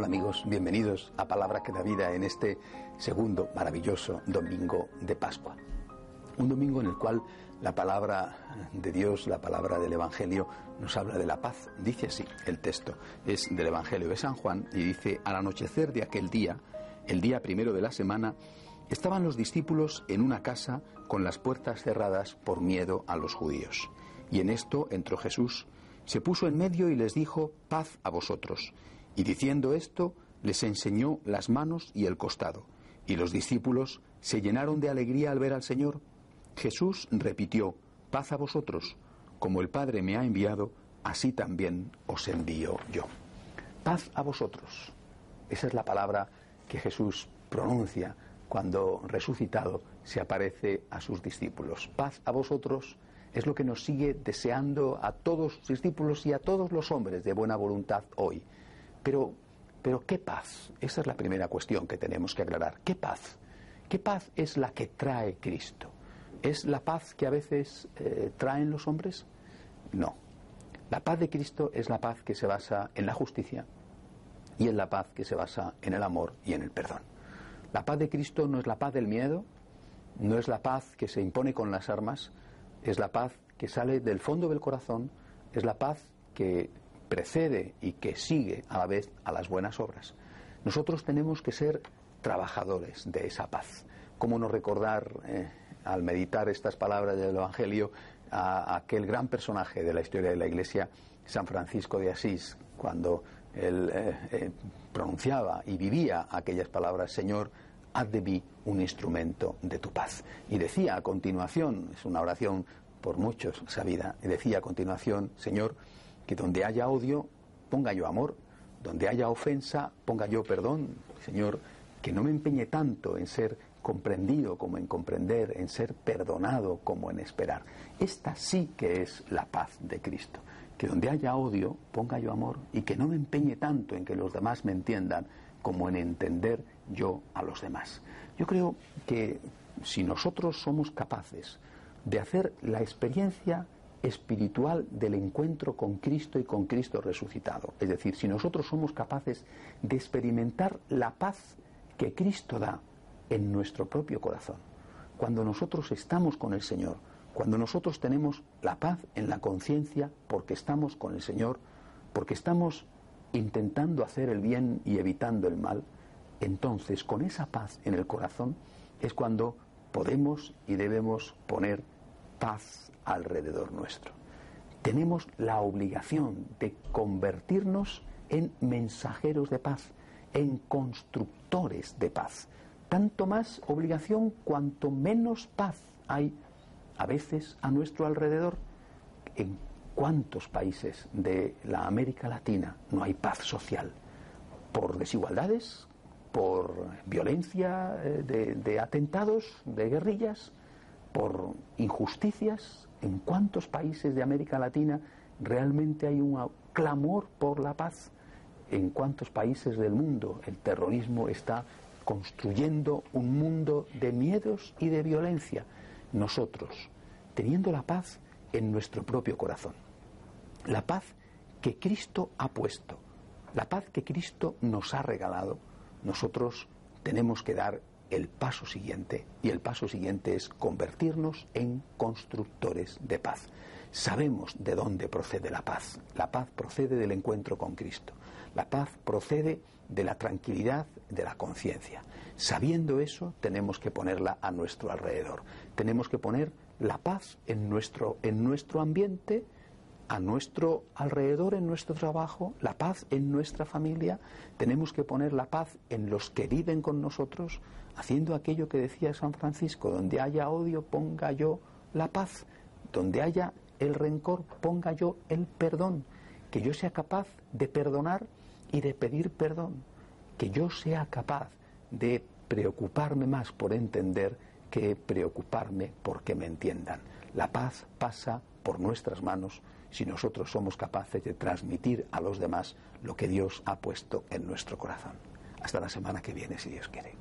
Hola amigos, bienvenidos a Palabra que da vida en este segundo maravilloso domingo de Pascua. Un domingo en el cual la palabra de Dios, la palabra del Evangelio, nos habla de la paz. Dice así el texto, es del Evangelio de San Juan y dice, al anochecer de aquel día, el día primero de la semana, estaban los discípulos en una casa con las puertas cerradas por miedo a los judíos. Y en esto entró Jesús, se puso en medio y les dijo, paz a vosotros. Y diciendo esto, les enseñó las manos y el costado. Y los discípulos se llenaron de alegría al ver al Señor. Jesús repitió, paz a vosotros. Como el Padre me ha enviado, así también os envío yo. Paz a vosotros. Esa es la palabra que Jesús pronuncia cuando resucitado se aparece a sus discípulos. Paz a vosotros es lo que nos sigue deseando a todos sus discípulos y a todos los hombres de buena voluntad hoy. Pero, pero ¿qué paz? Esa es la primera cuestión que tenemos que aclarar. ¿Qué paz? ¿Qué paz es la que trae Cristo? ¿Es la paz que a veces eh, traen los hombres? No. La paz de Cristo es la paz que se basa en la justicia y en la paz que se basa en el amor y en el perdón. La paz de Cristo no es la paz del miedo, no es la paz que se impone con las armas, es la paz que sale del fondo del corazón, es la paz que precede y que sigue a la vez a las buenas obras. Nosotros tenemos que ser trabajadores de esa paz. ¿Cómo no recordar eh, al meditar estas palabras del Evangelio a, aquel gran personaje de la historia de la Iglesia, San Francisco de Asís, cuando él eh, eh, pronunciaba y vivía aquellas palabras, Señor, haz de mí un instrumento de tu paz. Y decía a continuación, es una oración por muchos sabida, y decía a continuación, Señor, que donde haya odio, ponga yo amor, donde haya ofensa, ponga yo perdón, Señor, que no me empeñe tanto en ser comprendido como en comprender, en ser perdonado como en esperar. Esta sí que es la paz de Cristo. Que donde haya odio, ponga yo amor y que no me empeñe tanto en que los demás me entiendan como en entender yo a los demás. Yo creo que si nosotros somos capaces de hacer la experiencia espiritual del encuentro con Cristo y con Cristo resucitado. Es decir, si nosotros somos capaces de experimentar la paz que Cristo da en nuestro propio corazón, cuando nosotros estamos con el Señor, cuando nosotros tenemos la paz en la conciencia porque estamos con el Señor, porque estamos intentando hacer el bien y evitando el mal, entonces con esa paz en el corazón es cuando podemos y debemos poner paz alrededor nuestro. Tenemos la obligación de convertirnos en mensajeros de paz, en constructores de paz. Tanto más obligación cuanto menos paz hay a veces a nuestro alrededor. ¿En cuántos países de la América Latina no hay paz social? ¿Por desigualdades? ¿Por violencia eh, de, de atentados, de guerrillas? Por injusticias, en cuántos países de América Latina realmente hay un clamor por la paz, en cuántos países del mundo el terrorismo está construyendo un mundo de miedos y de violencia. Nosotros, teniendo la paz en nuestro propio corazón, la paz que Cristo ha puesto, la paz que Cristo nos ha regalado, nosotros tenemos que dar el paso siguiente. Y el paso siguiente es convertirnos en constructores de paz. Sabemos de dónde procede la paz. La paz procede del encuentro con Cristo. La paz procede de la tranquilidad de la conciencia. Sabiendo eso, tenemos que ponerla a nuestro alrededor. Tenemos que poner la paz en nuestro, en nuestro ambiente, a nuestro alrededor, en nuestro trabajo, la paz en nuestra familia, tenemos que poner la paz en los que viven con nosotros, haciendo aquello que decía San Francisco, donde haya odio, ponga yo la paz, donde haya el rencor, ponga yo el perdón, que yo sea capaz de perdonar y de pedir perdón, que yo sea capaz de preocuparme más por entender que preocuparme porque me entiendan. La paz pasa por nuestras manos si nosotros somos capaces de transmitir a los demás lo que Dios ha puesto en nuestro corazón. Hasta la semana que viene, si Dios quiere.